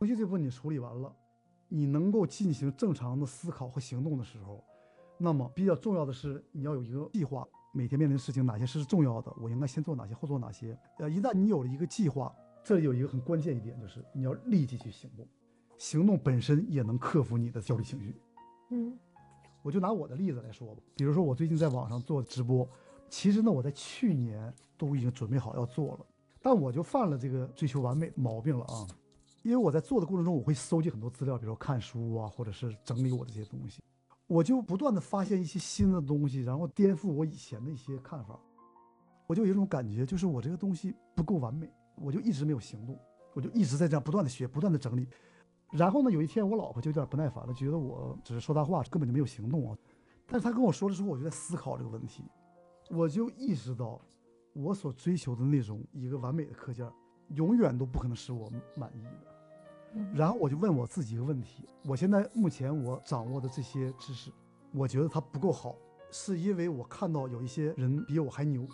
情绪这部分你处理完了，你能够进行正常的思考和行动的时候，那么比较重要的是你要有一个计划，每天面临的事情哪些是重要的，我应该先做哪些，后做哪些。呃，一旦你有了一个计划，这里有一个很关键一点，就是你要立即去行动，行动本身也能克服你的焦虑情绪。嗯我就拿我的例子来说吧，比如说我最近在网上做直播，其实呢我在去年都已经准备好要做了，但我就犯了这个追求完美毛病了啊。因为我在做的过程中，我会搜集很多资料，比如说看书啊，或者是整理我的这些东西，我就不断的发现一些新的东西，然后颠覆我以前的一些看法。我就有一种感觉，就是我这个东西不够完美，我就一直没有行动，我就一直在这样不断的学，不断的整理。然后呢，有一天我老婆就有点不耐烦了，觉得我只是说大话，根本就没有行动啊。但是她跟我说的时候，我就在思考这个问题，我就意识到，我所追求的那种一个完美的课件，永远都不可能使我满意的。然后我就问我自己一个问题：我现在目前我掌握的这些知识，我觉得它不够好，是因为我看到有一些人比我还牛，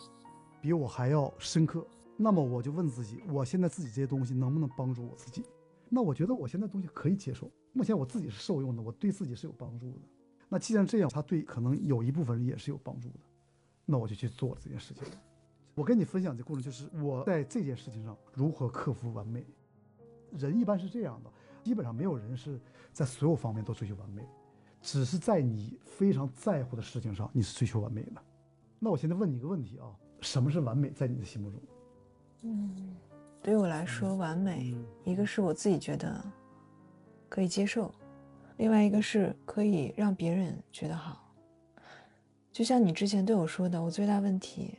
比我还要深刻。那么我就问自己，我现在自己这些东西能不能帮助我自己？那我觉得我现在东西可以接受，目前我自己是受用的，我对自己是有帮助的。那既然这样，它对可能有一部分人也是有帮助的，那我就去做这件事情。我跟你分享这过程，就是我在这件事情上如何克服完美。人一般是这样的，基本上没有人是在所有方面都追求完美，只是在你非常在乎的事情上你是追求完美的。那我现在问你一个问题啊，什么是完美在你的心目中？嗯，对我来说，完美嗯一个是我自己觉得可以接受，另外一个是可以让别人觉得好。就像你之前对我说的，我最大问题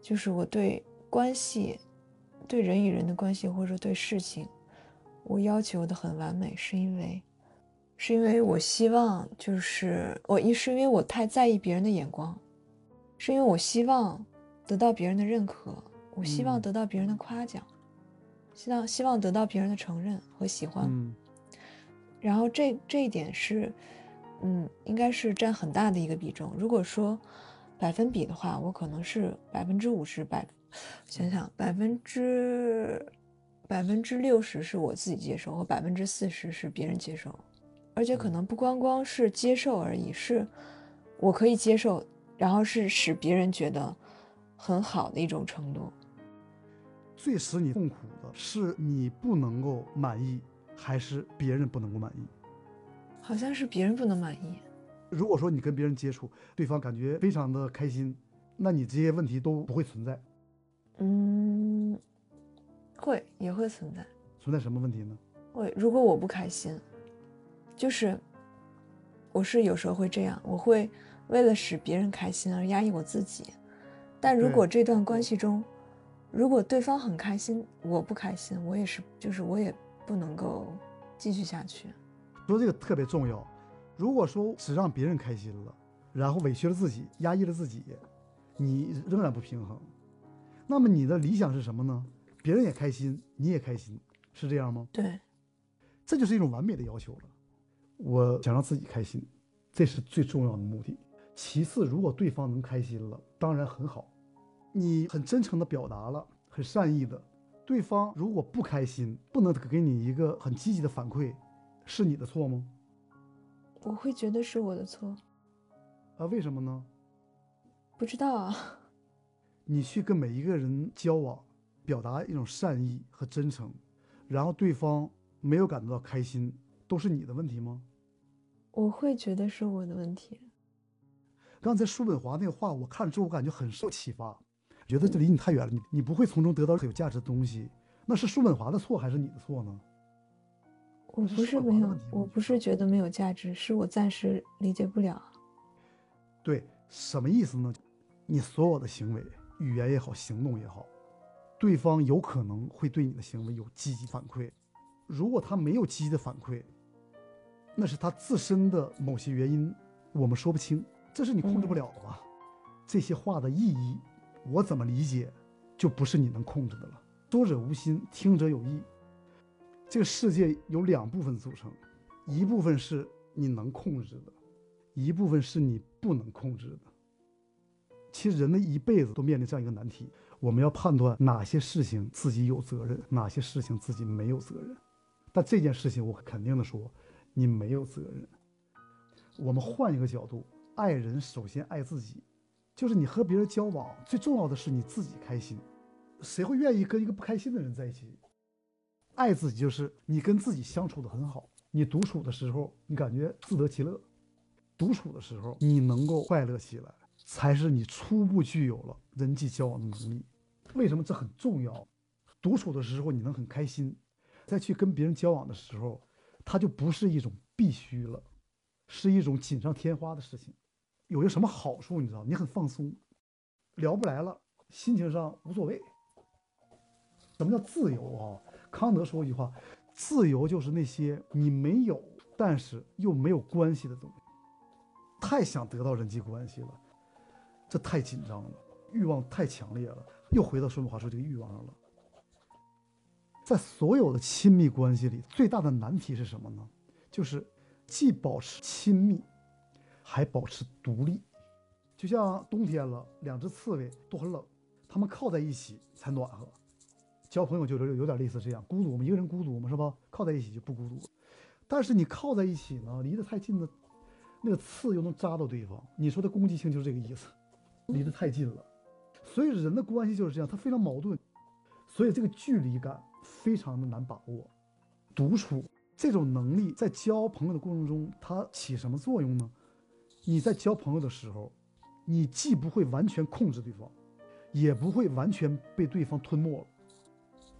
就是我对关系、对人与人的关系，或者说对事情，我要求的很完美，是因为，是因为我希望就是我一是因为我太在意别人的眼光，是因为我希望得到别人的认可，我希望嗯得到别人的夸奖，希望希望得到别人的承认和喜欢。嗯然后这这一点是，嗯，应该是占很大的一个比重。如果说百分比的话，我可能是百分之五十百，想想百分之百分之六十是我自己接受，和百分之四十是别人接受，而且可能不光光是接受而已，是我可以接受，然后是使别人觉得很好的一种程度。最使你痛苦的是你不能够满意，还是别人不能够满意？好像是别人不能满意，如果说你跟别人接触，对方感觉非常的开心，那你这些问题都不会存在。嗯，会也会存在。存在什么问题呢？会，如果我不开心，就是我是有时候会这样，我会为了使别人开心而压抑我自己。但如果这段关系中，如果对方很开心，我不开心，我也是，就是我也不能够继续下去。说这个特别重要。如果说只让别人开心了，然后委屈了自己，压抑了自己，你仍然不平衡，那么你的理想是什么呢？别人也开心，你也开心，是这样吗？对，这就是一种完美的要求了。我想让自己开心，这是最重要的目的。其次，如果对方能开心了，当然很好。你很真诚的表达了，很善意的，对方如果不开心，不能给你一个很积极的反馈，是你的错吗？我会觉得是我的错，啊，为什么呢？不知道啊。你去跟每一个人交往，表达一种善意和真诚，然后对方没有感觉到开心，都是你的问题吗？我会觉得是我的问题。刚才叔本华那个话，我看了之后，我感觉很受启发，觉得这离你太远了，你你不会从中得到有价值的东西，那是叔本华的错还是你的错呢？我不是没有我不是觉得没有价值，是我暂时理解不了。对，什么意思呢？你所有的行为，语言也好，行动也好，对方有可能会对你的行为有积极反馈。如果他没有积极的反馈，那是他自身的某些原因，我们说不清，这是你控制不了的吧？这些话的意义，我怎么理解，就不是你能控制的了。说者无心，听者有意。这个世界有两部分组成，一部分是你能控制的，一部分是你不能控制的。其实人的一辈子都面临这样一个难题：我们要判断哪些事情自己有责任，哪些事情自己没有责任。但这件事情我肯定的说，你没有责任。我们换一个角度，爱人首先爱自己，就是你和别人交往最重要的是你自己开心。谁会愿意跟一个不开心的人在一起？爱自己就是你跟自己相处的很好，你独处的时候你感觉自得其乐，独处的时候你能够快乐起来，才是你初步具有了人际交往的能力。为什么这很重要？独处的时候你能很开心，再去跟别人交往的时候，它就不是一种必须了，是一种锦上添花的事情。有一个什么好处？你知道？你很放松，聊不来了，心情上无所谓。什么叫自由啊？康德说一句话：自由就是那些你没有，但是又没有关系的东西。太想得到人际关系了，这太紧张了，欲望太强烈了。又回到说话说这个欲望上了。在所有的亲密关系里，最大的难题是什么呢？就是既保持亲密，还保持独立。就像冬天了，两只刺猬都很冷，它们靠在一起才暖和。交朋友就有有点类似这样，孤独嘛，一个人孤独嘛，是吧？靠在一起就不孤独。但是你靠在一起呢，离得太近了，那个刺又能扎到对方。你说的攻击性就是这个意思，离得太近了。所以人的关系就是这样，它非常矛盾，所以这个距离感非常的难把握。独处这种能力在交朋友的过程中，它起什么作用呢？你在交朋友的时候，你既不会完全控制对方，也不会完全被对方吞没了。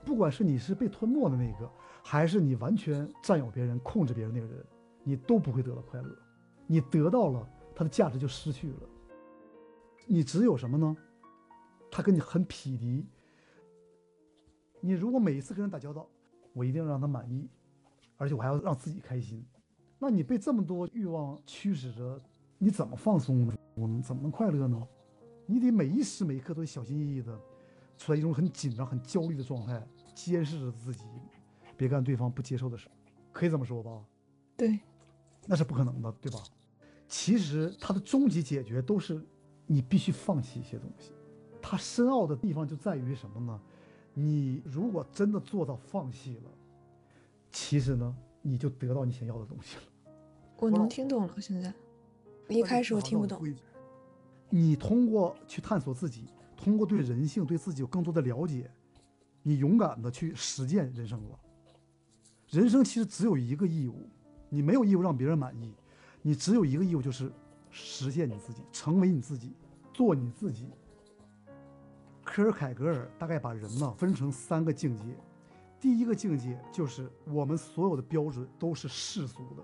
不管是你是被吞没的那个，还是你完全占有别人、控制别人那个人，你都不会得到快乐。你得到了，它的价值就失去了。你只有什么呢？他跟你很匹敌。你如果每一次跟人打交道，我一定要让他满意，而且我还要让自己开心，那你被这么多欲望驱使着，你怎么放松呢？我们怎么能快乐呢？你得每一时每一刻都小心翼翼的。处在一种很紧张、很焦虑的状态，监视着自己，别干对方不接受的事，可以这么说吧？对，那是不可能的，对吧？其实它的终极解决都是你必须放弃一些东西。它深奥的地方就在于什么呢？你如果真的做到放弃了，其实呢，你就得到你想要的东西了。我能听懂了，现在一开始我听不懂。你通过去探索自己。通过对人性、对自己有更多的了解，你勇敢的去实践人生了。人生其实只有一个义务，你没有义务让别人满意，你只有一个义务，就是实现你自己，成为你自己，做你自己。科尔凯格尔大概把人呢分成三个境界，第一个境界就是我们所有的标准都是世俗的，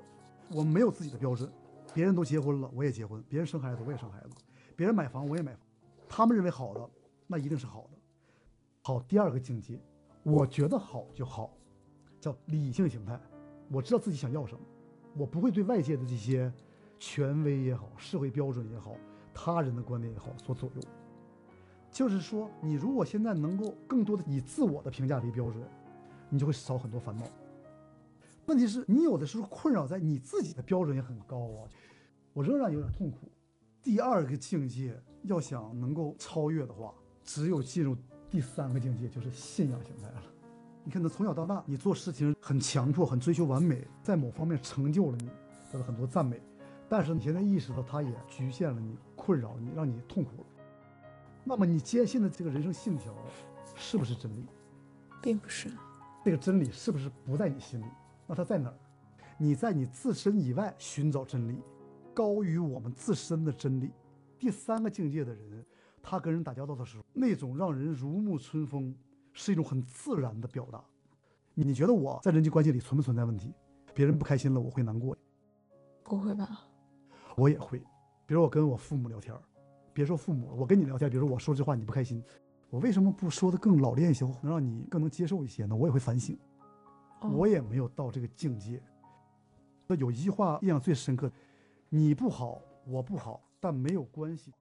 我们没有自己的标准，别人都结婚了，我也结婚；别人生孩子，我也生孩子；别人买房，我也买房。他们认为好的，那一定是好的。好，第二个境界，我觉得好就好，叫理性形态。我知道自己想要什么，我不会对外界的这些权威也好、社会标准也好、他人的观点也好所左右。就是说，你如果现在能够更多的以自我的评价为标准，你就会少很多烦恼。问题是你有的时候困扰在你自己的标准也很高啊，我仍然有点痛苦。第二个境界。要想能够超越的话，只有进入第三个境界，就是信仰形态了。你看，他从小到大，你做事情很强迫，很追求完美，在某方面成就了你，得到很多赞美。但是你现在意识到，它也局限了你，困扰你，让你痛苦了。那么你坚信的这个人生信条，是不是真理？并不是。这个真理是不是不在你心里？那它在哪儿？你在你自身以外寻找真理，高于我们自身的真理。第三个境界的人，他跟人打交道的时候，那种让人如沐春风，是一种很自然的表达。你觉得我在人际关系里存不存在问题？别人不开心了，我会难过。不会吧？我也会。比如我跟我父母聊天，别说父母了，我跟你聊天，比如我说这话你不开心，我为什么不说的更老练一些，能让你更能接受一些呢？我也会反省。我也没有到这个境界。那有一句话印象最深刻：你不好，我不好。但没有关系。